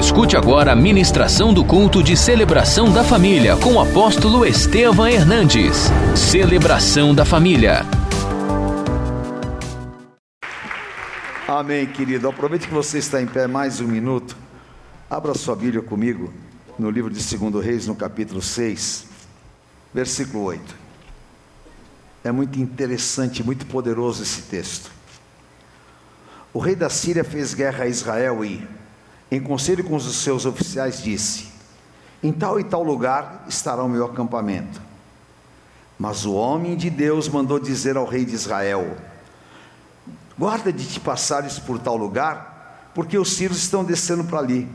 Escute agora a ministração do culto de celebração da família com o apóstolo Estevam Hernandes. Celebração da família. Amém, querido. Aproveite que você está em pé mais um minuto. Abra sua Bíblia comigo no livro de 2 Reis, no capítulo 6, versículo 8. É muito interessante, muito poderoso esse texto. O rei da Síria fez guerra a Israel e, em conselho com os seus oficiais, disse: Em tal e tal lugar estará o meu acampamento. Mas o homem de Deus mandou dizer ao rei de Israel: Guarda de te passares por tal lugar, porque os sírios estão descendo para ali.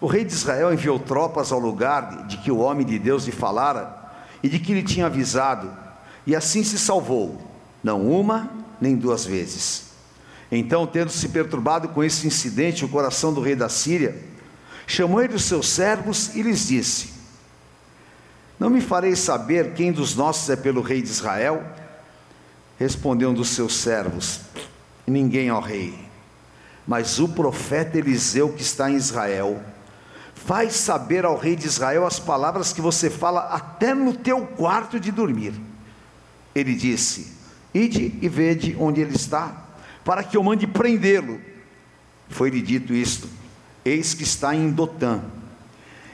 O rei de Israel enviou tropas ao lugar de que o homem de Deus lhe falara e de que lhe tinha avisado, e assim se salvou, não uma nem duas vezes. Então, tendo se perturbado com esse incidente o coração do rei da Síria, chamou ele os seus servos e lhes disse: Não me farei saber quem dos nossos é pelo rei de Israel? Respondeu um dos seus servos: Ninguém, ó rei, mas o profeta Eliseu que está em Israel. Faz saber ao rei de Israel as palavras que você fala até no teu quarto de dormir. Ele disse: Ide e vede onde ele está para que eu mande prendê-lo. Foi-lhe dito isto: Eis que está em Dotã.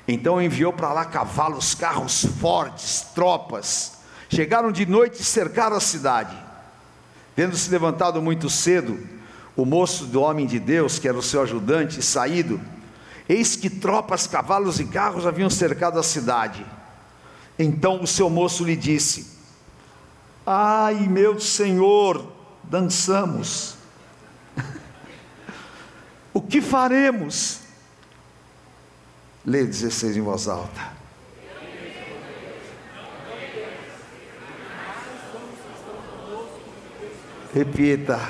Então enviou para lá cavalos, carros fortes, tropas. Chegaram de noite e cercaram a cidade. Tendo se levantado muito cedo, o moço do homem de Deus, que era o seu ajudante, saído, eis que tropas, cavalos e carros haviam cercado a cidade. Então o seu moço lhe disse: Ai, meu senhor, dançamos o que faremos? Lê 16 em voz alta. Repita: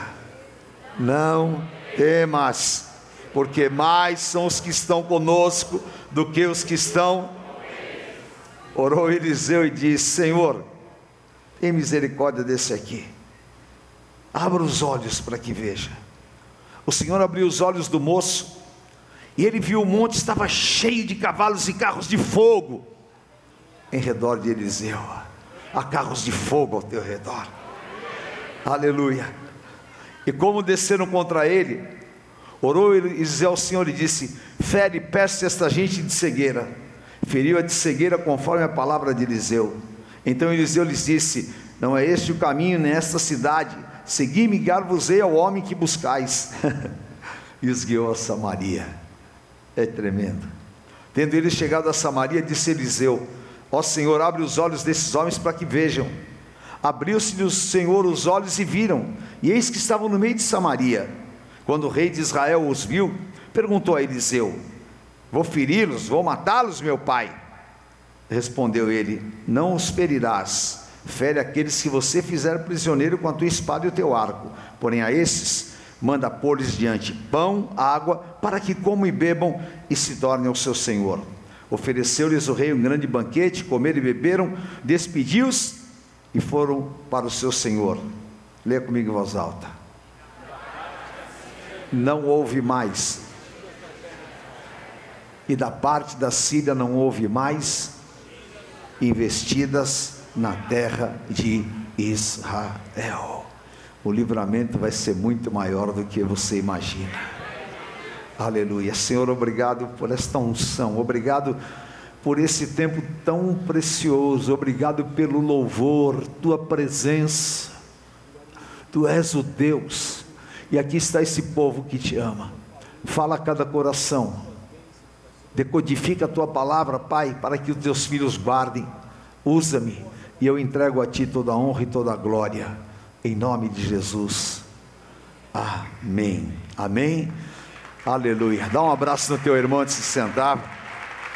Não temas, porque mais são os que estão conosco do que os que estão. Orou Eliseu e disse: Senhor, tem misericórdia desse aqui. Abra os olhos para que veja. O Senhor abriu os olhos do moço e ele viu o monte estava cheio de cavalos e carros de fogo em redor de Eliseu. Há carros de fogo ao teu redor. Aleluia. E como desceram contra ele, orou Eliseu ao Senhor e disse: Fere, peça esta gente de cegueira. Feriu-a de cegueira conforme a palavra de Eliseu. Então Eliseu lhes disse: Não é este o caminho nesta cidade Segui-me gar-vos-ei ao homem que buscais. e os guiou a Samaria. É tremendo. Tendo ele chegado a Samaria, disse Eliseu: Ó Senhor, abre os olhos desses homens para que vejam. Abriu-se-lhe o Senhor os olhos e viram, e eis que estavam no meio de Samaria. Quando o rei de Israel os viu, perguntou a Eliseu: Vou feri-los, vou matá-los, meu pai? Respondeu ele: Não os ferirás fere aqueles que você fizer prisioneiro com a tua espada e o teu arco. Porém, a esses, manda pôr-lhes diante pão, água, para que comam e bebam e se tornem ao seu senhor. Ofereceu-lhes o rei um grande banquete, comeram e beberam, despediu-os e foram para o seu senhor. Leia comigo em voz alta. Não houve mais. E da parte da Síria não houve mais investidas na terra de Israel. O livramento vai ser muito maior do que você imagina. Aleluia. Senhor, obrigado por esta unção, obrigado por esse tempo tão precioso, obrigado pelo louvor, tua presença. Tu és o Deus, e aqui está esse povo que te ama. Fala a cada coração, decodifica a tua palavra, Pai, para que os teus filhos guardem. Usa-me e eu entrego a Ti toda a honra e toda a glória, em nome de Jesus. Amém. Amém. Aleluia. Dá um abraço no teu irmão antes de se sentar.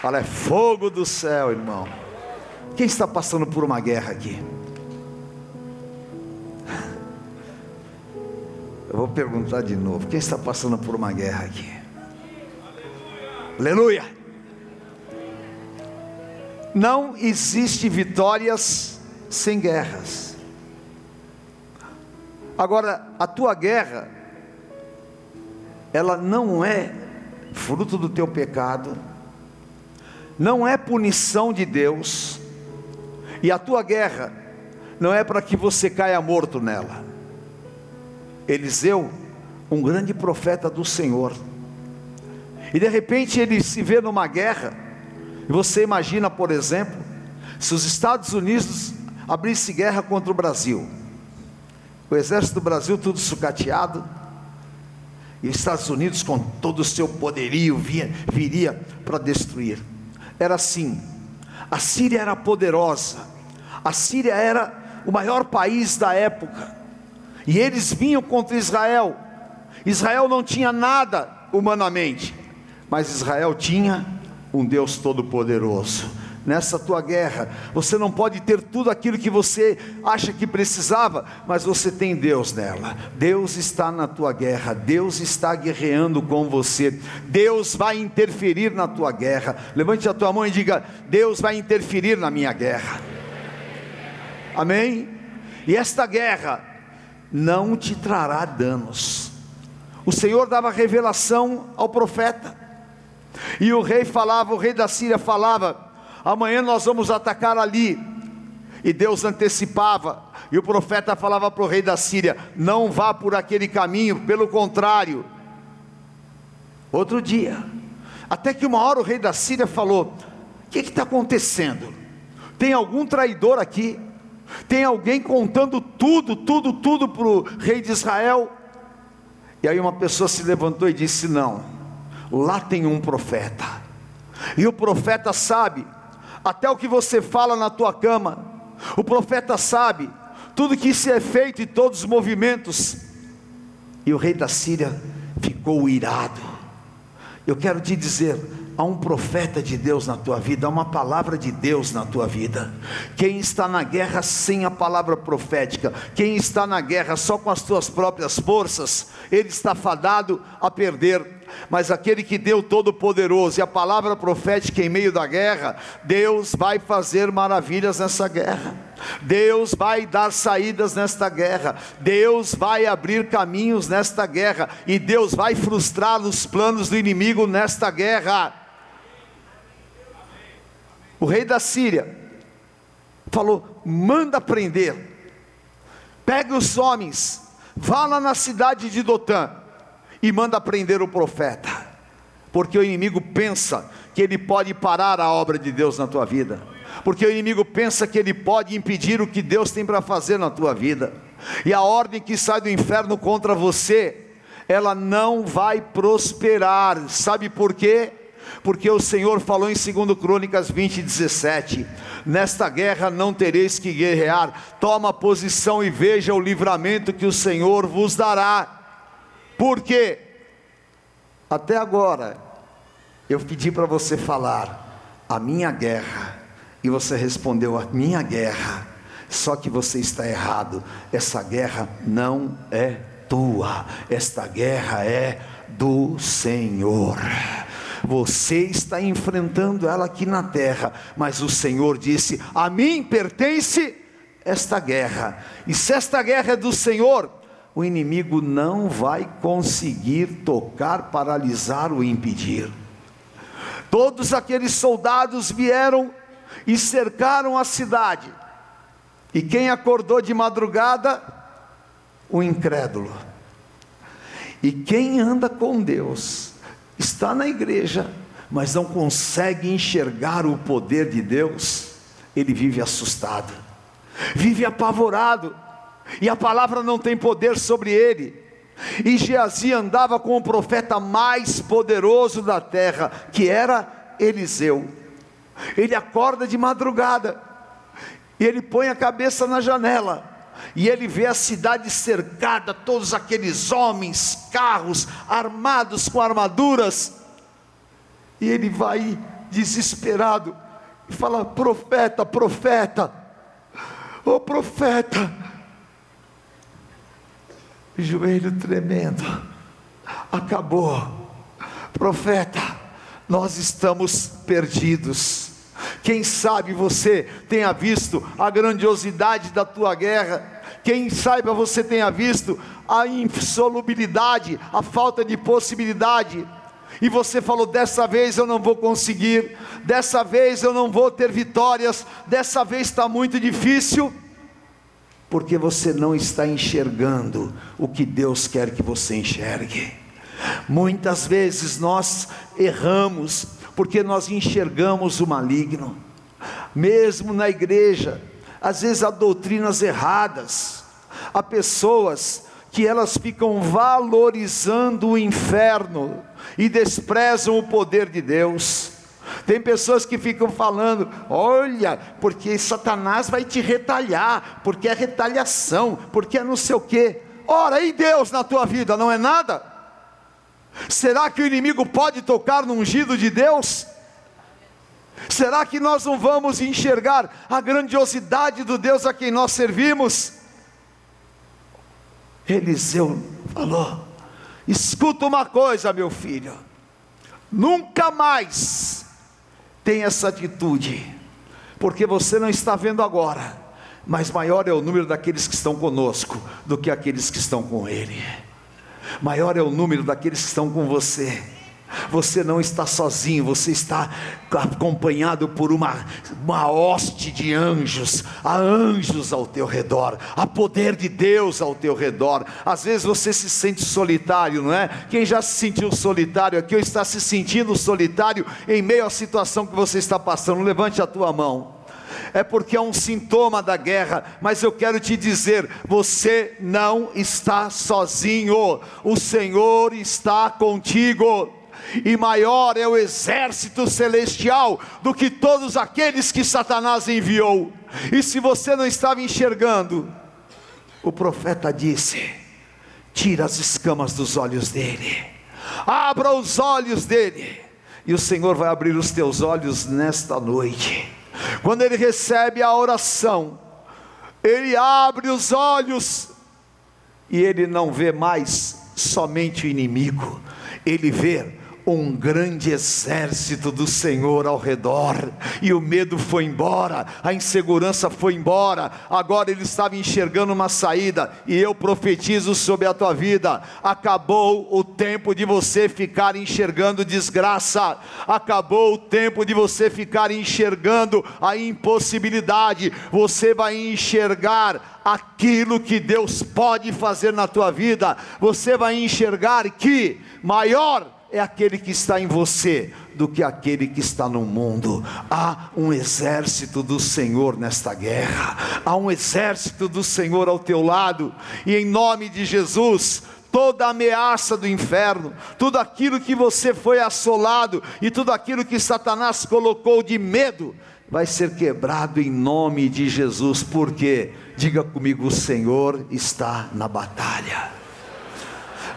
Fala, é fogo do céu, irmão. Quem está passando por uma guerra aqui? Eu vou perguntar de novo. Quem está passando por uma guerra aqui? Aleluia. Não existe vitórias sem guerras. Agora, a tua guerra, ela não é fruto do teu pecado, não é punição de Deus, e a tua guerra não é para que você caia morto nela. Eliseu, um grande profeta do Senhor, e de repente ele se vê numa guerra, e você imagina, por exemplo, se os Estados Unidos abrissem guerra contra o Brasil, o exército do Brasil tudo sucateado, e os Estados Unidos com todo o seu poderio via, viria para destruir. Era assim. A Síria era poderosa. A Síria era o maior país da época. E eles vinham contra Israel. Israel não tinha nada humanamente, mas Israel tinha um Deus todo-poderoso nessa tua guerra. Você não pode ter tudo aquilo que você acha que precisava, mas você tem Deus nela. Deus está na tua guerra, Deus está guerreando com você. Deus vai interferir na tua guerra. Levante a tua mão e diga: Deus vai interferir na minha guerra. Amém? E esta guerra não te trará danos. O Senhor dava revelação ao profeta. E o rei falava, o rei da Síria falava: amanhã nós vamos atacar ali. E Deus antecipava, e o profeta falava para o rei da Síria: não vá por aquele caminho, pelo contrário. Outro dia, até que uma hora o rei da Síria falou: o que está acontecendo? Tem algum traidor aqui? Tem alguém contando tudo, tudo, tudo para o rei de Israel? E aí uma pessoa se levantou e disse: Não, lá tem um profeta, e o profeta sabe até o que você fala na tua cama. O profeta sabe tudo que se é feito e todos os movimentos. E o rei da Síria ficou irado. Eu quero te dizer, há um profeta de Deus na tua vida, há uma palavra de Deus na tua vida. Quem está na guerra sem a palavra profética, quem está na guerra só com as tuas próprias forças, ele está fadado a perder mas aquele que deu todo-poderoso e a palavra profética em meio da guerra, Deus vai fazer maravilhas nessa guerra. Deus vai dar saídas nesta guerra, Deus vai abrir caminhos nesta guerra, e Deus vai frustrar os planos do inimigo nesta guerra. O rei da Síria falou: manda prender, pega os homens, vá lá na cidade de Dotã, e manda prender o profeta, porque o inimigo pensa que ele pode parar a obra de Deus na tua vida, porque o inimigo pensa que ele pode impedir o que Deus tem para fazer na tua vida, e a ordem que sai do inferno contra você, ela não vai prosperar, sabe por quê? Porque o Senhor falou em 2 Crônicas 20, 17: Nesta guerra não tereis que guerrear, toma posição e veja o livramento que o Senhor vos dará. Porque até agora eu pedi para você falar a minha guerra e você respondeu a minha guerra. Só que você está errado. Essa guerra não é tua. Esta guerra é do Senhor. Você está enfrentando ela aqui na terra, mas o Senhor disse: A mim pertence esta guerra. E se esta guerra é do Senhor, o inimigo não vai conseguir tocar, paralisar ou impedir. Todos aqueles soldados vieram e cercaram a cidade. E quem acordou de madrugada? O incrédulo. E quem anda com Deus, está na igreja, mas não consegue enxergar o poder de Deus, ele vive assustado, vive apavorado e a palavra não tem poder sobre ele. E Geazi andava com o profeta mais poderoso da terra, que era Eliseu. Ele acorda de madrugada, e ele põe a cabeça na janela, e ele vê a cidade cercada, todos aqueles homens, carros, armados com armaduras, e ele vai desesperado, e fala: Profeta, profeta, ô oh, profeta, joelho tremendo. Acabou. Profeta, nós estamos perdidos. Quem sabe você tenha visto a grandiosidade da tua guerra. Quem saiba você tenha visto a insolubilidade, a falta de possibilidade. e você falou: dessa vez eu não vou conseguir, dessa vez eu não vou ter vitórias, dessa vez está muito difícil, porque você não está enxergando o que Deus quer que você enxergue. Muitas vezes nós erramos, porque nós enxergamos o maligno, mesmo na igreja, às vezes há doutrinas erradas, há pessoas que elas ficam valorizando o inferno e desprezam o poder de Deus. Tem pessoas que ficam falando: olha, porque Satanás vai te retalhar, porque é retaliação, porque é não sei o quê. Ora, e Deus na tua vida não é nada? Será que o inimigo pode tocar no ungido de Deus? Será que nós não vamos enxergar a grandiosidade do Deus a quem nós servimos? Eliseu falou: escuta uma coisa, meu filho, nunca mais tenha essa atitude, porque você não está vendo agora, mas maior é o número daqueles que estão conosco do que aqueles que estão com Ele, maior é o número daqueles que estão com você. Você não está sozinho, você está acompanhado por uma, uma hoste de anjos. Há anjos ao teu redor, há poder de Deus ao teu redor. Às vezes você se sente solitário, não é? Quem já se sentiu solitário aqui ou está se sentindo solitário em meio à situação que você está passando, levante a tua mão é porque é um sintoma da guerra, mas eu quero te dizer: você não está sozinho, o Senhor está contigo e maior é o exército celestial do que todos aqueles que Satanás enviou. E se você não estava enxergando, o profeta disse: tira as escamas dos olhos dele, abra os olhos dele, e o Senhor vai abrir os teus olhos nesta noite. Quando ele recebe a oração, ele abre os olhos e ele não vê mais somente o inimigo, ele vê um grande exército do Senhor ao redor, e o medo foi embora, a insegurança foi embora, agora ele estava enxergando uma saída, e eu profetizo sobre a tua vida: acabou o tempo de você ficar enxergando desgraça, acabou o tempo de você ficar enxergando a impossibilidade, você vai enxergar aquilo que Deus pode fazer na tua vida, você vai enxergar que maior é aquele que está em você do que aquele que está no mundo. Há um exército do Senhor nesta guerra, há um exército do Senhor ao teu lado, e em nome de Jesus, toda ameaça do inferno, tudo aquilo que você foi assolado e tudo aquilo que Satanás colocou de medo, vai ser quebrado em nome de Jesus, porque, diga comigo, o Senhor está na batalha.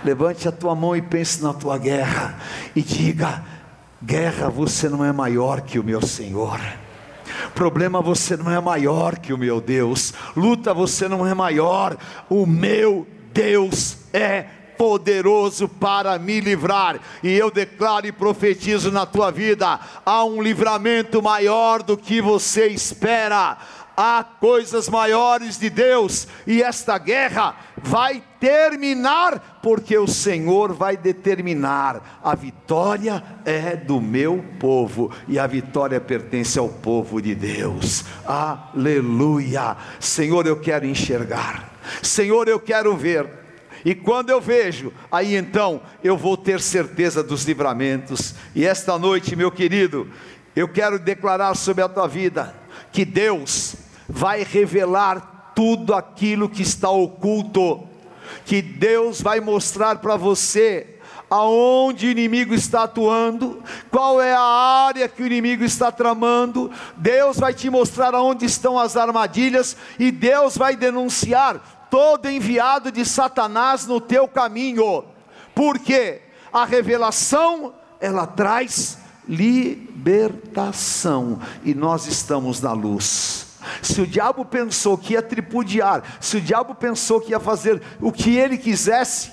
Levante a tua mão e pense na tua guerra e diga: guerra, você não é maior que o meu Senhor. Problema você não é maior que o meu Deus. Luta você não é maior. O meu Deus é poderoso para me livrar. E eu declaro e profetizo na tua vida: há um livramento maior do que você espera há coisas maiores de Deus, e esta guerra vai terminar, porque o Senhor vai determinar: a vitória é do meu povo, e a vitória pertence ao povo de Deus. Aleluia! Senhor, eu quero enxergar, Senhor, eu quero ver. E quando eu vejo, aí então eu vou ter certeza dos livramentos. E esta noite, meu querido, eu quero declarar sobre a tua vida que Deus vai revelar tudo aquilo que está oculto, que Deus vai mostrar para você aonde o inimigo está atuando, qual é a área que o inimigo está tramando, Deus vai te mostrar aonde estão as armadilhas e Deus vai denunciar todo enviado de Satanás no teu caminho. Porque a revelação ela traz libertação e nós estamos na luz. Se o diabo pensou que ia tripudiar, se o diabo pensou que ia fazer o que ele quisesse,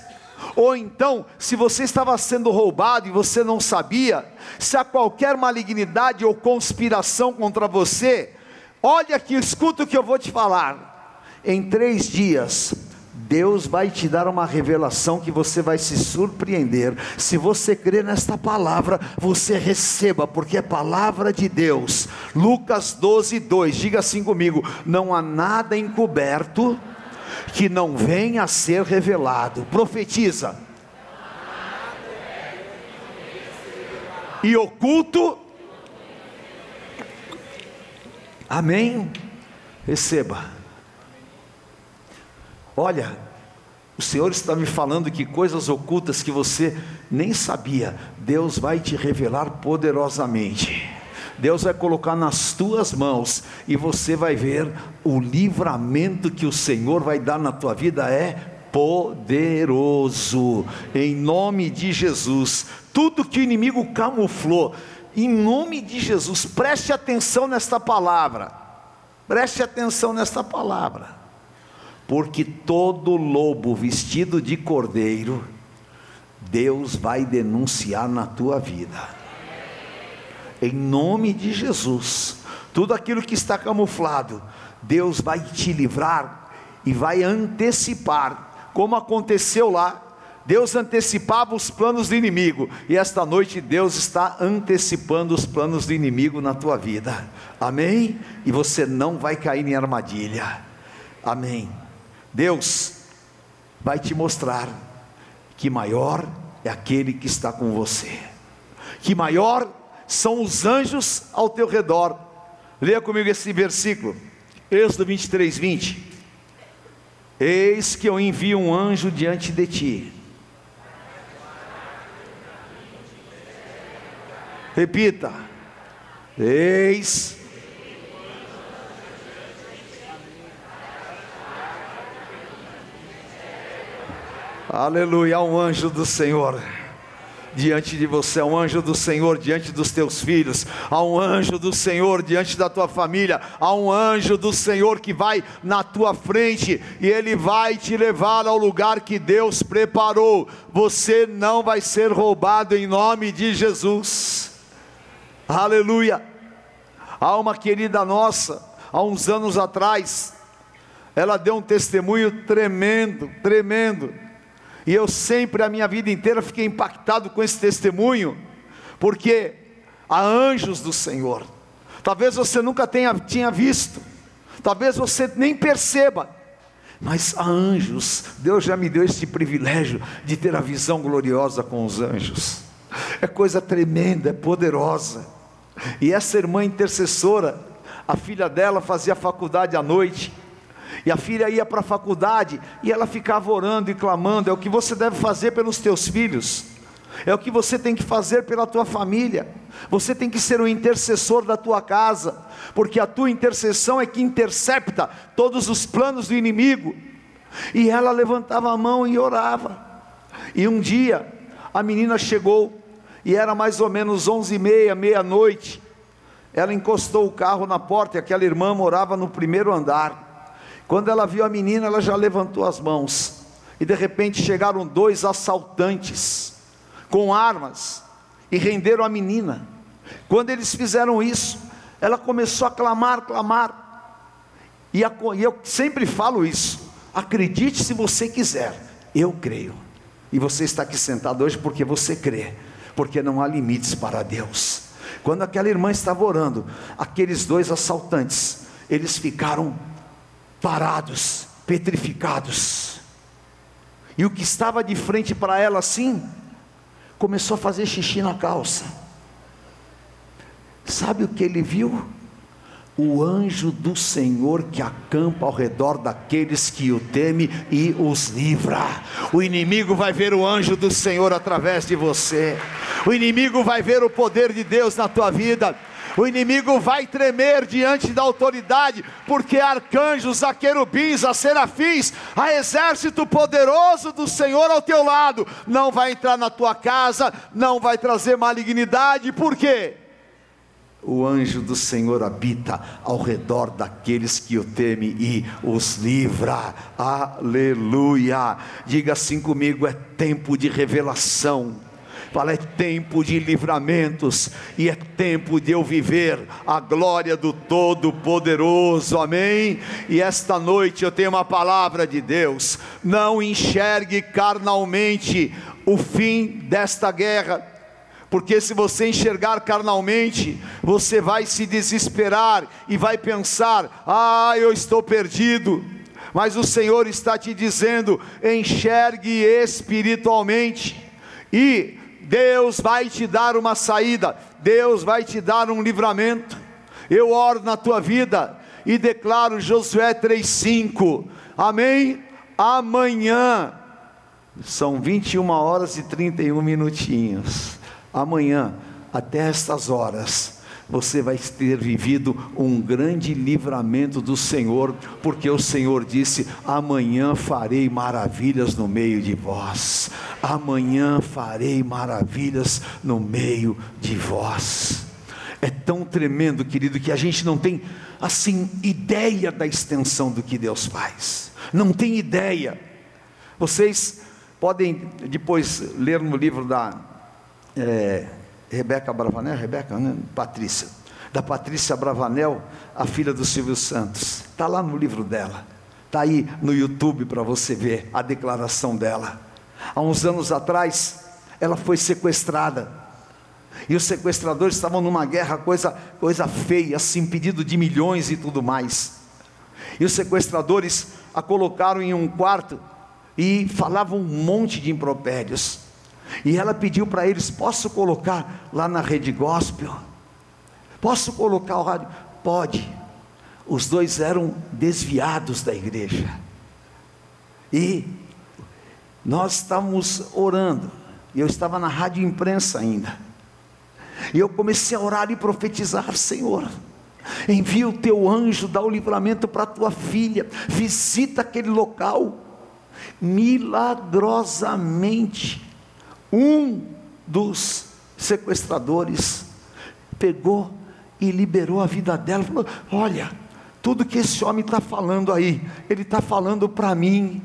ou então, se você estava sendo roubado e você não sabia, se há qualquer malignidade ou conspiração contra você, olha aqui, escuta o que eu vou te falar. Em três dias, Deus vai te dar uma revelação que você vai se surpreender. Se você crer nesta palavra, você receba, porque é palavra de Deus. Lucas 12, 2, diga assim comigo: não há nada encoberto que não venha a ser revelado. Profetiza. E oculto. Amém. Receba. Olha, o Senhor está me falando que coisas ocultas que você nem sabia, Deus vai te revelar poderosamente. Deus vai colocar nas tuas mãos e você vai ver o livramento que o Senhor vai dar na tua vida é poderoso. Em nome de Jesus, tudo que o inimigo camuflou, em nome de Jesus, preste atenção nesta palavra. Preste atenção nesta palavra porque todo lobo vestido de cordeiro, Deus vai denunciar na tua vida. Em nome de Jesus, tudo aquilo que está camuflado, Deus vai te livrar e vai antecipar, como aconteceu lá. Deus antecipava os planos do inimigo, e esta noite Deus está antecipando os planos do inimigo na tua vida. Amém? E você não vai cair em armadilha. Amém. Deus vai te mostrar que maior é aquele que está com você, que maior são os anjos ao teu redor. Leia comigo esse versículo, Êxodo 23, 20. Eis que eu envio um anjo diante de ti. Repita. Eis Aleluia, há um anjo do Senhor diante de você, há um anjo do Senhor diante dos teus filhos, há um anjo do Senhor diante da tua família, há um anjo do Senhor que vai na tua frente e ele vai te levar ao lugar que Deus preparou. Você não vai ser roubado em nome de Jesus. Aleluia. Há uma querida nossa, há uns anos atrás, ela deu um testemunho tremendo, tremendo e eu sempre, a minha vida inteira, fiquei impactado com esse testemunho, porque há anjos do Senhor. Talvez você nunca tenha tinha visto, talvez você nem perceba, mas há anjos. Deus já me deu esse privilégio de ter a visão gloriosa com os anjos. É coisa tremenda, é poderosa. E essa irmã intercessora, a filha dela fazia faculdade à noite, e a filha ia para a faculdade e ela ficava orando e clamando. É o que você deve fazer pelos teus filhos. É o que você tem que fazer pela tua família. Você tem que ser o intercessor da tua casa, porque a tua intercessão é que intercepta todos os planos do inimigo. E ela levantava a mão e orava. E um dia a menina chegou e era mais ou menos onze e meia, meia-noite. Ela encostou o carro na porta e aquela irmã morava no primeiro andar. Quando ela viu a menina, ela já levantou as mãos. E de repente chegaram dois assaltantes com armas e renderam a menina. Quando eles fizeram isso, ela começou a clamar, clamar. E, eu sempre falo isso: acredite se você quiser, eu creio. E você está aqui sentado hoje porque você crê, porque não há limites para Deus. Quando aquela irmã estava orando, aqueles dois assaltantes, eles ficaram parados, petrificados. E o que estava de frente para ela assim, começou a fazer xixi na calça. Sabe o que ele viu? O anjo do Senhor que acampa ao redor daqueles que o temem e os livra. O inimigo vai ver o anjo do Senhor através de você. O inimigo vai ver o poder de Deus na tua vida o inimigo vai tremer diante da autoridade, porque arcanjos, a querubins, a serafins, a exército poderoso do Senhor ao teu lado, não vai entrar na tua casa, não vai trazer malignidade, por quê? O anjo do Senhor habita ao redor daqueles que o temem e os livra. Aleluia. Diga assim comigo: é tempo de revelação Fala, é tempo de livramentos e é tempo de eu viver a glória do Todo-Poderoso, amém? E esta noite eu tenho uma palavra de Deus: não enxergue carnalmente o fim desta guerra porque se você enxergar carnalmente, você vai se desesperar e vai pensar: ah, eu estou perdido. Mas o Senhor está te dizendo: enxergue espiritualmente, e Deus vai te dar uma saída, Deus vai te dar um livramento. Eu oro na tua vida e declaro Josué 3,5, amém? Amanhã, são 21 horas e 31 minutinhos amanhã, até estas horas, você vai ter vivido um grande livramento do Senhor, porque o Senhor disse: amanhã farei maravilhas no meio de vós, amanhã farei maravilhas no meio de vós. É tão tremendo, querido, que a gente não tem assim ideia da extensão do que Deus faz, não tem ideia. Vocês podem depois ler no livro da é, Rebeca Bravanel, Rebeca, né? Patrícia, da Patrícia Bravanel, a filha do Silvio Santos. Está lá no livro dela, está aí no YouTube para você ver a declaração dela. Há uns anos atrás, ela foi sequestrada. E os sequestradores estavam numa guerra, coisa, coisa feia, assim, pedido de milhões e tudo mais. E os sequestradores a colocaram em um quarto e falavam um monte de impropérios. E ela pediu para eles: posso colocar lá na rede gospel? Posso colocar o rádio? Pode. Os dois eram desviados da igreja. E nós estávamos orando. Eu estava na rádio imprensa ainda. E eu comecei a orar e profetizar: Senhor, envia o teu anjo, dá o livramento para a tua filha, visita aquele local. Milagrosamente, um dos sequestradores pegou e liberou a vida dela. Falou: Olha, tudo que esse homem está falando aí, ele está falando para mim.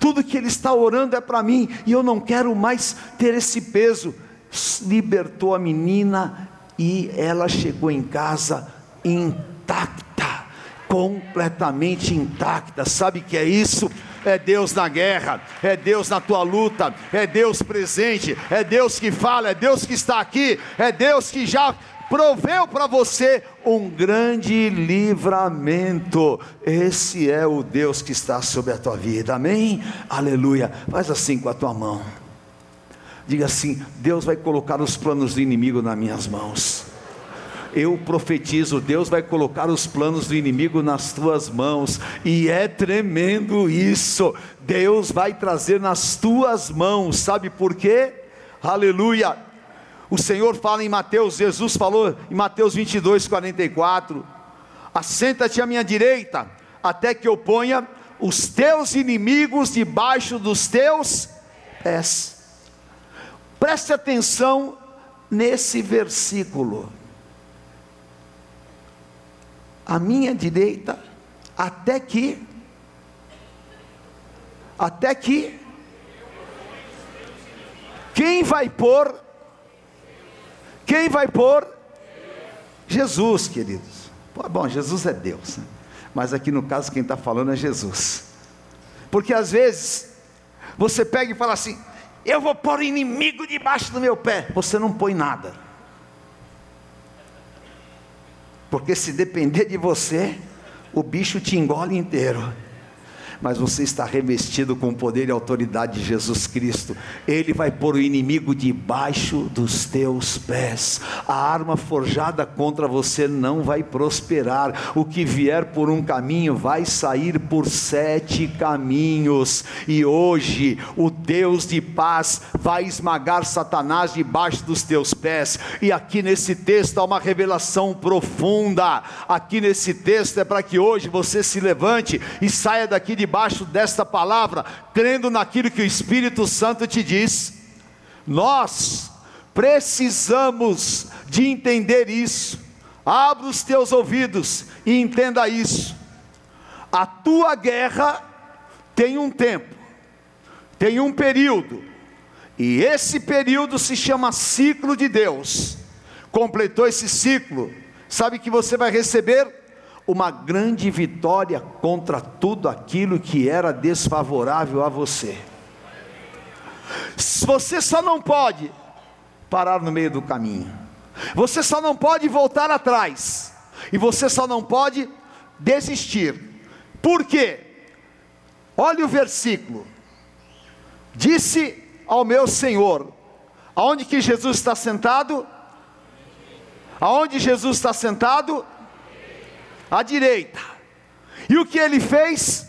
Tudo que ele está orando é para mim, e eu não quero mais ter esse peso. Libertou a menina e ela chegou em casa intacta, completamente intacta. Sabe o que é isso? É Deus na guerra, é Deus na tua luta, é Deus presente, é Deus que fala, é Deus que está aqui, é Deus que já proveu para você um grande livramento. Esse é o Deus que está sobre a tua vida, amém? Aleluia. Faz assim com a tua mão. Diga assim: Deus vai colocar os planos do inimigo nas minhas mãos eu profetizo, Deus vai colocar os planos do inimigo nas tuas mãos, e é tremendo isso. Deus vai trazer nas tuas mãos, sabe por quê? Aleluia. O Senhor fala em Mateus, Jesus falou em Mateus 22, 44: Assenta-te à minha direita, até que eu ponha os teus inimigos debaixo dos teus pés. Preste atenção nesse versículo à minha direita, até que, até que, quem vai pôr, quem vai pôr? Jesus, queridos. Bom, Jesus é Deus, né? mas aqui no caso quem está falando é Jesus, porque às vezes você pega e fala assim: eu vou pôr inimigo debaixo do meu pé, você não põe nada. Porque se depender de você, o bicho te engole inteiro mas você está revestido com o poder e autoridade de Jesus Cristo. Ele vai pôr o inimigo debaixo dos teus pés. A arma forjada contra você não vai prosperar. O que vier por um caminho vai sair por sete caminhos. E hoje o Deus de paz vai esmagar Satanás debaixo dos teus pés. E aqui nesse texto há uma revelação profunda. Aqui nesse texto é para que hoje você se levante e saia daqui de debaixo desta palavra, crendo naquilo que o Espírito Santo te diz. Nós precisamos de entender isso. Abra os teus ouvidos e entenda isso. A tua guerra tem um tempo, tem um período, E esse período se chama ciclo de Deus. Completou esse ciclo, sabe que você vai receber uma grande vitória contra tudo aquilo que era desfavorável a você. Você só não pode parar no meio do caminho. Você só não pode voltar atrás. E você só não pode desistir. Por quê? Olha o versículo. Disse ao meu Senhor, aonde que Jesus está sentado? Aonde Jesus está sentado? À direita. E o que ele fez?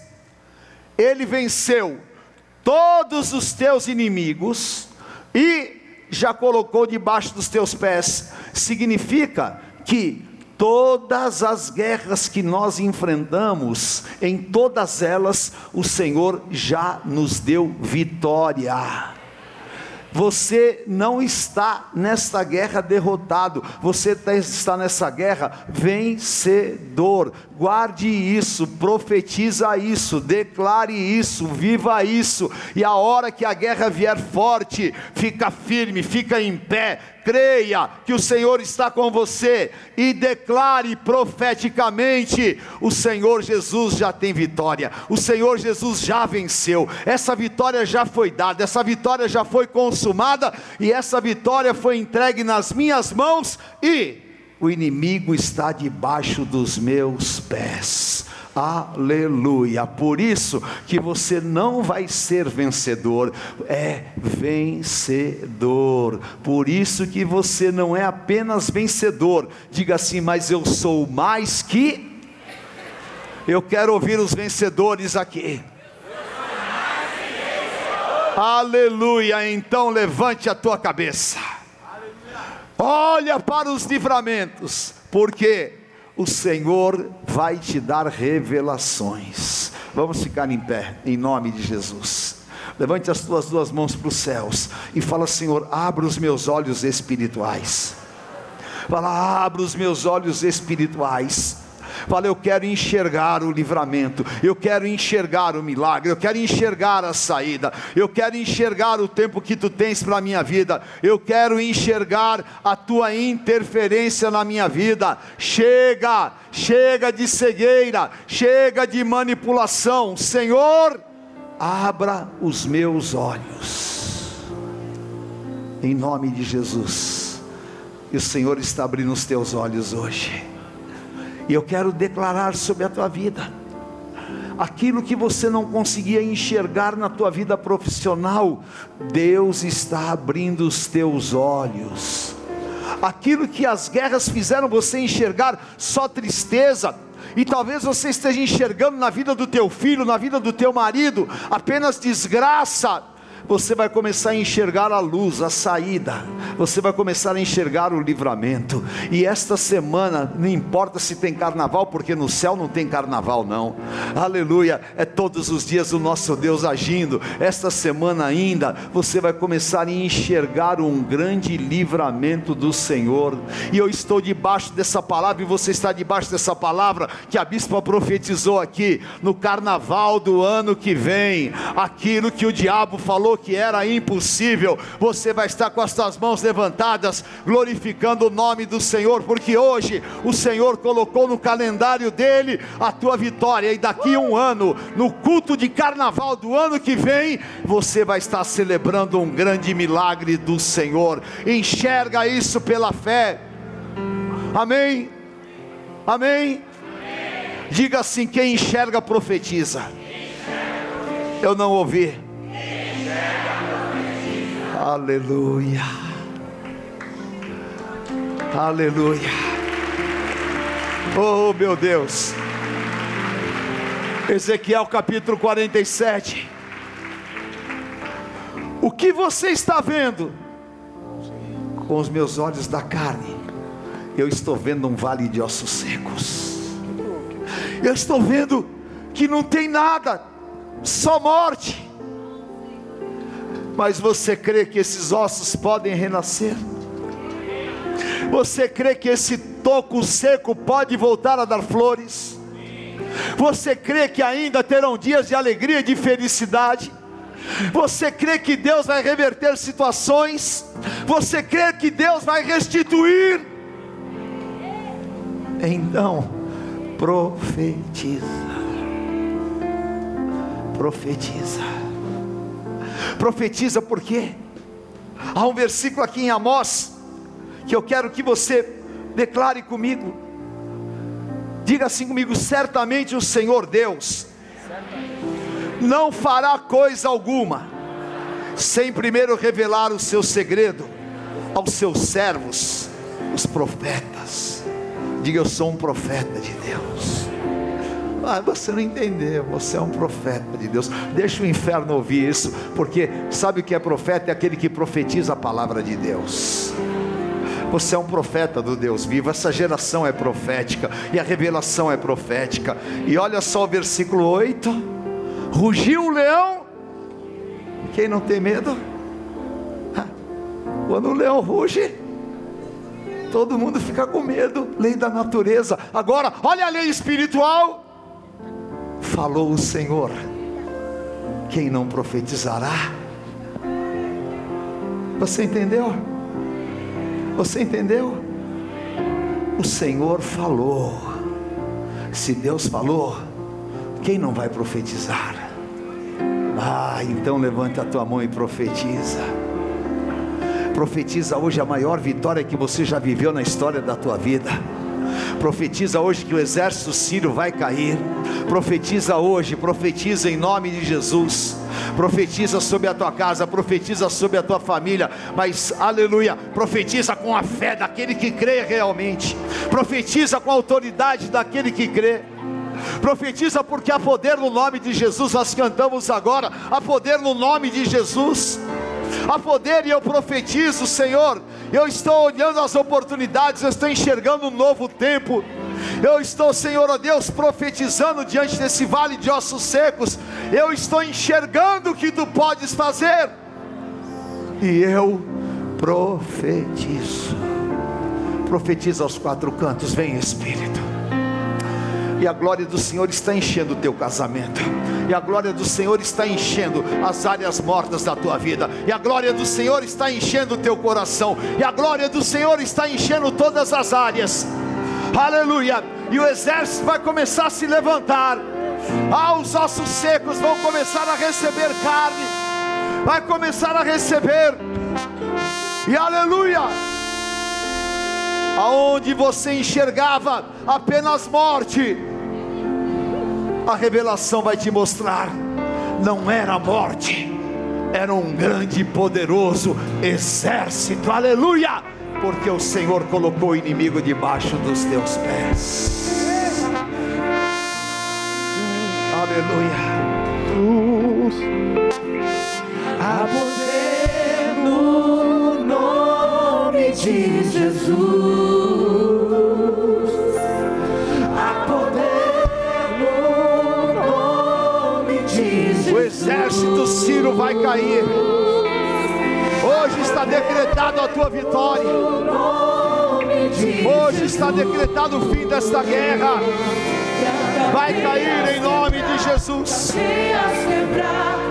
Ele venceu todos os teus inimigos e já colocou debaixo dos teus pés. Significa que todas as guerras que nós enfrentamos, em todas elas, o Senhor já nos deu vitória. Você não está nesta guerra derrotado, você tá, está nessa guerra vencedor. Guarde isso, profetiza isso, declare isso, viva isso, e a hora que a guerra vier forte, fica firme, fica em pé, creia que o Senhor está com você e declare profeticamente: o Senhor Jesus já tem vitória, o Senhor Jesus já venceu, essa vitória já foi dada, essa vitória já foi consumada e essa vitória foi entregue nas minhas mãos e o inimigo está debaixo dos meus pés. Aleluia. Por isso que você não vai ser vencedor, é vencedor. Por isso que você não é apenas vencedor. Diga assim, mas eu sou mais que Eu quero ouvir os vencedores aqui. Aleluia. Então levante a tua cabeça. Olha para os livramentos, porque o Senhor vai te dar revelações. Vamos ficar em pé, em nome de Jesus. Levante as tuas duas mãos para os céus e fala: Senhor, abra os meus olhos espirituais. Fala, abra os meus olhos espirituais Fala, eu quero enxergar o livramento, eu quero enxergar o milagre, eu quero enxergar a saída, eu quero enxergar o tempo que tu tens para a minha vida, eu quero enxergar a tua interferência na minha vida. Chega, chega de cegueira, chega de manipulação. Senhor, abra os meus olhos, em nome de Jesus. E o Senhor está abrindo os teus olhos hoje. E eu quero declarar sobre a tua vida aquilo que você não conseguia enxergar na tua vida profissional, Deus está abrindo os teus olhos. Aquilo que as guerras fizeram você enxergar só tristeza, e talvez você esteja enxergando na vida do teu filho, na vida do teu marido, apenas desgraça, você vai começar a enxergar a luz, a saída, você vai começar a enxergar o livramento. E esta semana, não importa se tem carnaval, porque no céu não tem carnaval, não. Aleluia, é todos os dias o nosso Deus agindo. Esta semana ainda, você vai começar a enxergar um grande livramento do Senhor. E eu estou debaixo dessa palavra, e você está debaixo dessa palavra que a bispa profetizou aqui, no carnaval do ano que vem, aquilo que o diabo falou que era impossível, você vai estar com as suas mãos levantadas, glorificando o nome do Senhor, porque hoje o Senhor colocou no calendário dele a tua vitória, e daqui um ano, no culto de carnaval do ano que vem, você vai estar celebrando um grande milagre do Senhor. Enxerga isso pela fé. Amém. Amém. Diga assim: quem enxerga profetiza. Eu não ouvi. Aleluia. Aleluia. Oh, meu Deus. Ezequiel capítulo 47. O que você está vendo? Com os meus olhos da carne, eu estou vendo um vale de ossos secos. Eu estou vendo que não tem nada, só morte mas você crê que esses ossos podem renascer? Você crê que esse toco seco pode voltar a dar flores? Você crê que ainda terão dias de alegria e de felicidade? Você crê que Deus vai reverter situações? Você crê que Deus vai restituir? Então, profetiza. Profetiza. Profetiza por quê? Há um versículo aqui em Amós que eu quero que você declare comigo. Diga assim comigo: certamente o Senhor Deus não fará coisa alguma sem primeiro revelar o seu segredo aos seus servos, os profetas. Diga, eu sou um profeta de Deus. Ah, você não entendeu, você é um profeta de Deus. Deixa o inferno ouvir isso, porque sabe o que é profeta? É aquele que profetiza a palavra de Deus. Você é um profeta do Deus vivo. Essa geração é profética e a revelação é profética. E olha só o versículo 8: Rugiu o leão. Quem não tem medo? Quando o leão ruge, todo mundo fica com medo. Lei da natureza. Agora, olha a lei espiritual falou o Senhor: quem não profetizará? Você entendeu? Você entendeu? O Senhor falou. Se Deus falou, quem não vai profetizar? Ah, então levanta a tua mão e profetiza. Profetiza hoje a maior vitória que você já viveu na história da tua vida Profetiza hoje que o exército sírio vai cair. Profetiza hoje, profetiza em nome de Jesus. Profetiza sobre a tua casa, profetiza sobre a tua família, mas aleluia, profetiza com a fé daquele que crê realmente. Profetiza com a autoridade daquele que crê. Profetiza porque há poder no nome de Jesus, nós cantamos agora, há poder no nome de Jesus há poder e eu profetizo, Senhor. Eu estou olhando as oportunidades, eu estou enxergando um novo tempo. Eu estou, Senhor, ó Deus, profetizando diante desse vale de ossos secos. Eu estou enxergando o que tu podes fazer. E eu profetizo. Profetiza aos quatro cantos, vem Espírito e a glória do Senhor está enchendo o teu casamento, e a glória do Senhor está enchendo as áreas mortas da tua vida, e a glória do Senhor está enchendo o teu coração, e a glória do Senhor está enchendo todas as áreas. Aleluia! E o exército vai começar a se levantar. Ah, os ossos secos vão começar a receber carne. Vai começar a receber. E aleluia! Aonde você enxergava apenas morte, a revelação vai te mostrar, não era morte, era um grande e poderoso exército, aleluia, porque o Senhor colocou o inimigo debaixo dos teus pés, aleluia. A poder no nome de Jesus. Vai cair. Hoje está decretado a tua vitória. Hoje está decretado o fim desta guerra. Vai cair em nome de Jesus.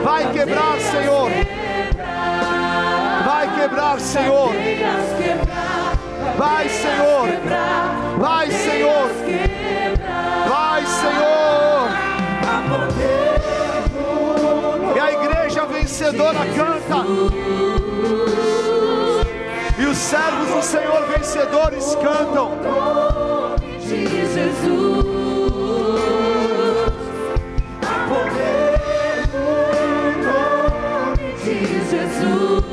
Vai quebrar, Senhor. Vai quebrar, Senhor. Vai, Senhor. Vai, Senhor. Vai, Senhor. Vencedora canta. E os servos do Senhor vencedores cantam. Jesus. Poder no nome de Jesus.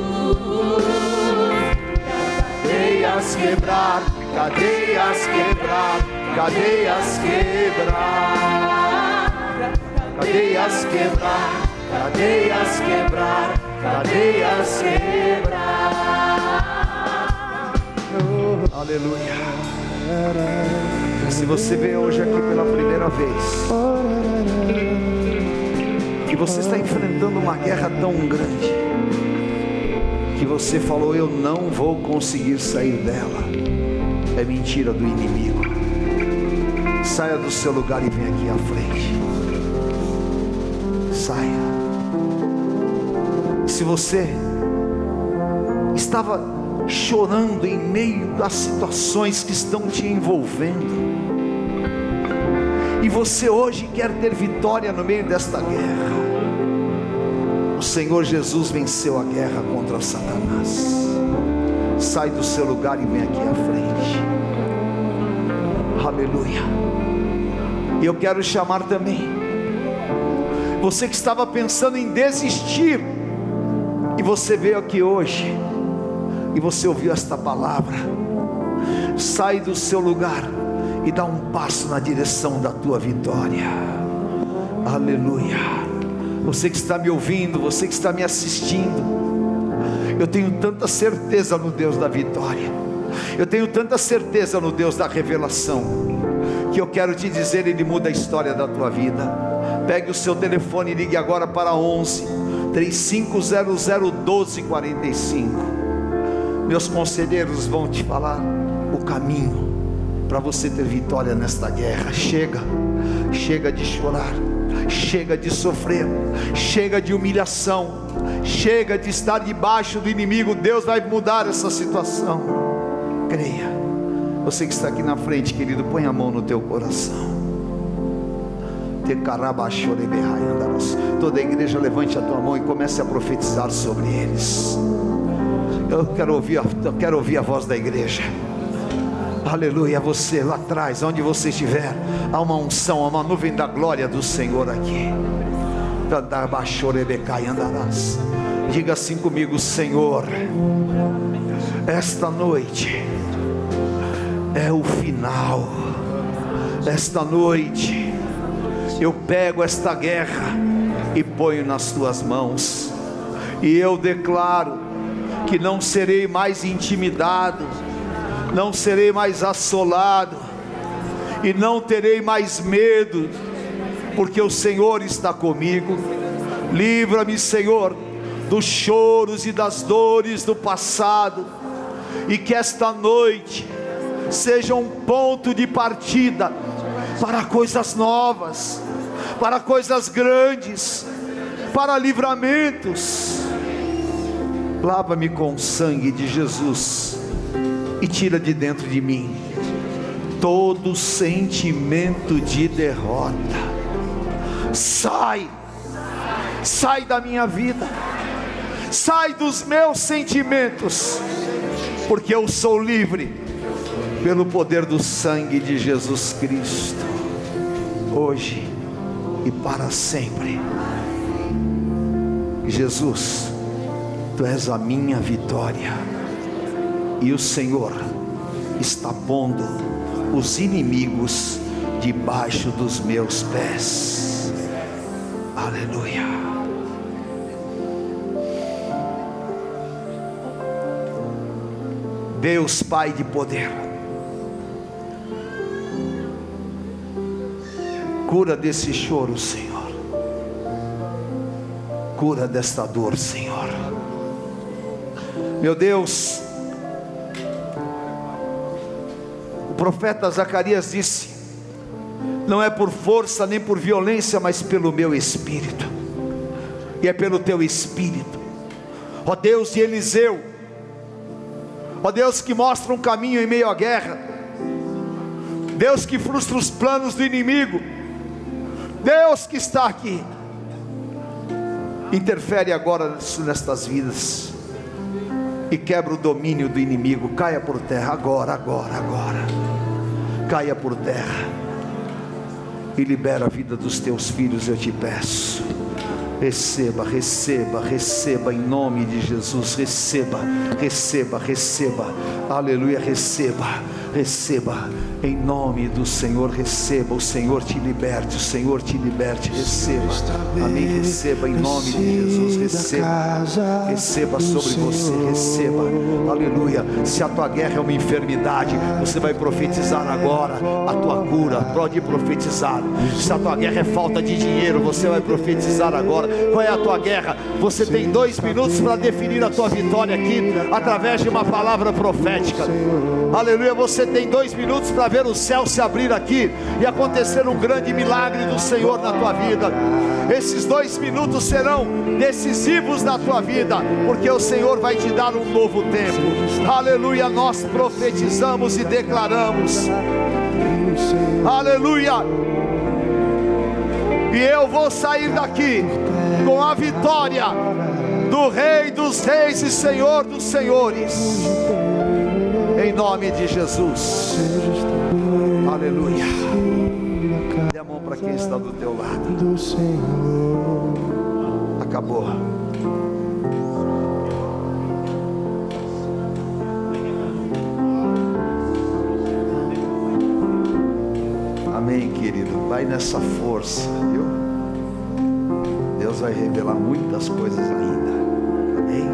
Cadeias quebrar, cadeias quebrar, cadeias quebrar, cadeias quebrar cadeias quebrar, cadeias quebrar. aleluia. Se você veio hoje aqui pela primeira vez, que você está enfrentando uma guerra tão grande, que você falou: Eu não vou conseguir sair dela, é mentira do inimigo. Saia do seu lugar e venha aqui à frente. Saia se você estava chorando em meio das situações que estão te envolvendo, e você hoje quer ter vitória no meio desta guerra, o Senhor Jesus venceu a guerra contra Satanás. Sai do seu lugar e vem aqui à frente. Aleluia. E eu quero chamar também você que estava pensando em desistir, você veio aqui hoje, e você ouviu esta palavra, sai do seu lugar e dá um passo na direção da tua vitória. Aleluia. Você que está me ouvindo, você que está me assistindo, eu tenho tanta certeza no Deus da vitória, eu tenho tanta certeza no Deus da revelação, que eu quero te dizer, Ele muda a história da tua vida. Pegue o seu telefone e ligue agora para 11 3500 1245. Meus conselheiros vão te falar o caminho para você ter vitória nesta guerra. Chega, chega de chorar, chega de sofrer, chega de humilhação, chega de estar debaixo do inimigo. Deus vai mudar essa situação. Creia. Você que está aqui na frente, querido, põe a mão no teu coração. Toda a igreja levante a tua mão e comece a profetizar sobre eles. Eu quero ouvir, eu quero ouvir a voz da igreja. Aleluia, você lá atrás, onde você estiver, há uma unção, há uma nuvem da glória do Senhor aqui. Diga assim comigo, Senhor, esta noite é o final. Esta noite eu pego esta guerra e ponho nas tuas mãos, e eu declaro que não serei mais intimidado, não serei mais assolado, e não terei mais medo, porque o Senhor está comigo. Livra-me, Senhor, dos choros e das dores do passado, e que esta noite seja um ponto de partida para coisas novas, para coisas grandes, para livramentos. Lava-me com o sangue de Jesus e tira de dentro de mim todo sentimento de derrota. Sai, sai da minha vida, sai dos meus sentimentos, porque eu sou livre pelo poder do sangue de Jesus Cristo. Hoje e para sempre. Jesus, tu és a minha vitória, e o Senhor está pondo os inimigos debaixo dos meus pés. Aleluia. Deus Pai de poder Cura desse choro, Senhor. Cura desta dor, Senhor. Meu Deus, o profeta Zacarias disse: Não é por força nem por violência, mas pelo meu espírito, e é pelo teu espírito, ó Deus de Eliseu, ó Deus que mostra um caminho em meio à guerra, Deus que frustra os planos do inimigo, Deus que está aqui, interfere agora nestas vidas e quebra o domínio do inimigo. Caia por terra agora, agora, agora. Caia por terra e libera a vida dos teus filhos, eu te peço. Receba, receba, receba em nome de Jesus. Receba, receba, receba. Aleluia, receba receba, em nome do Senhor, receba, o Senhor te liberte, o Senhor te liberte, receba, amém, receba, em nome de Jesus, receba, receba sobre você, receba, aleluia, se a tua guerra é uma enfermidade, você vai profetizar agora a tua cura, pode profetizar, se a tua guerra é falta de dinheiro, você vai profetizar agora, qual é a tua guerra? Você tem dois minutos para definir a tua vitória aqui, através de uma palavra profética, Aleluia. Você tem dois minutos para ver o céu se abrir aqui e acontecer um grande milagre do Senhor na tua vida. Esses dois minutos serão decisivos na tua vida, porque o Senhor vai te dar um novo tempo. Aleluia. Nós profetizamos e declaramos. Aleluia. E eu vou sair daqui com a vitória do Rei dos Reis e Senhor dos Senhores. Em nome de Jesus. Aleluia. Dê a mão para quem está do teu lado. Acabou. Amém, querido. Vai nessa força, viu? Deus vai revelar muitas coisas ainda. Amém?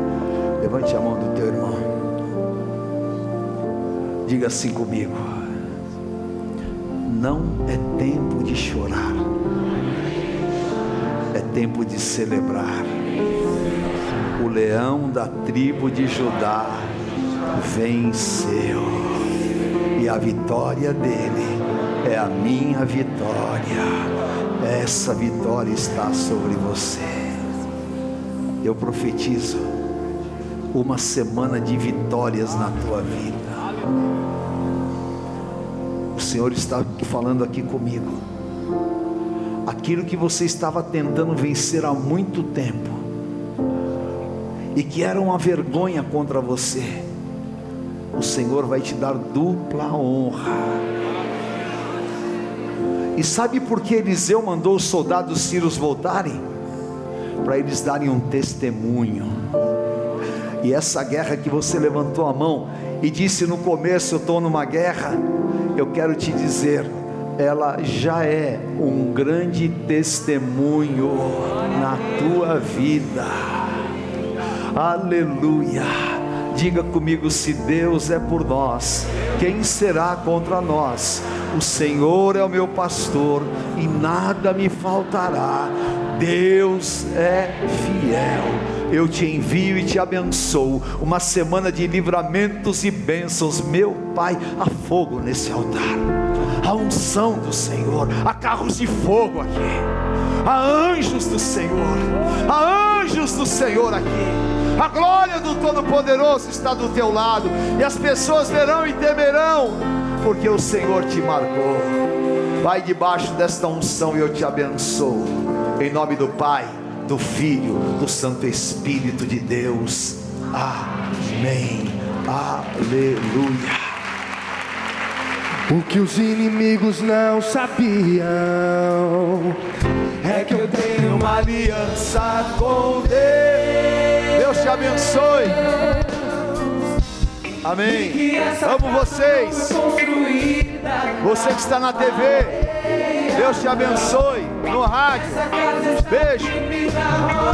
Levante a mão do teu irmão. Diga assim comigo. Não é tempo de chorar. É tempo de celebrar. O leão da tribo de Judá venceu. E a vitória dele é a minha vitória. Essa vitória está sobre você. Eu profetizo uma semana de vitórias na tua vida. O Senhor está falando aqui comigo. Aquilo que você estava tentando vencer há muito tempo e que era uma vergonha contra você, o Senhor vai te dar dupla honra. E sabe por que Eliseu mandou os soldados sírios voltarem? Para eles darem um testemunho. E essa guerra que você levantou a mão e disse no começo: Eu estou numa guerra. Eu quero te dizer, ela já é um grande testemunho na tua vida. Aleluia. Diga comigo: se Deus é por nós, quem será contra nós? O Senhor é o meu pastor e nada me faltará. Deus é fiel. Eu te envio e te abençoo. Uma semana de livramentos e bênçãos, meu Pai. Há fogo nesse altar, a unção do Senhor, há carros de fogo aqui, há anjos do Senhor, há anjos do Senhor aqui. A glória do Todo-Poderoso está do teu lado, e as pessoas verão e temerão, porque o Senhor te marcou. Vai debaixo desta unção e eu te abençoo. Em nome do Pai, do Filho, do Santo Espírito de Deus. Amém. Aleluia. O que os inimigos não sabiam É que eu tenho uma aliança com Deus. Deus te abençoe. Amém. Amo vocês. Você que está na TV. Deus te abençoe. No rádio. Beijo. Então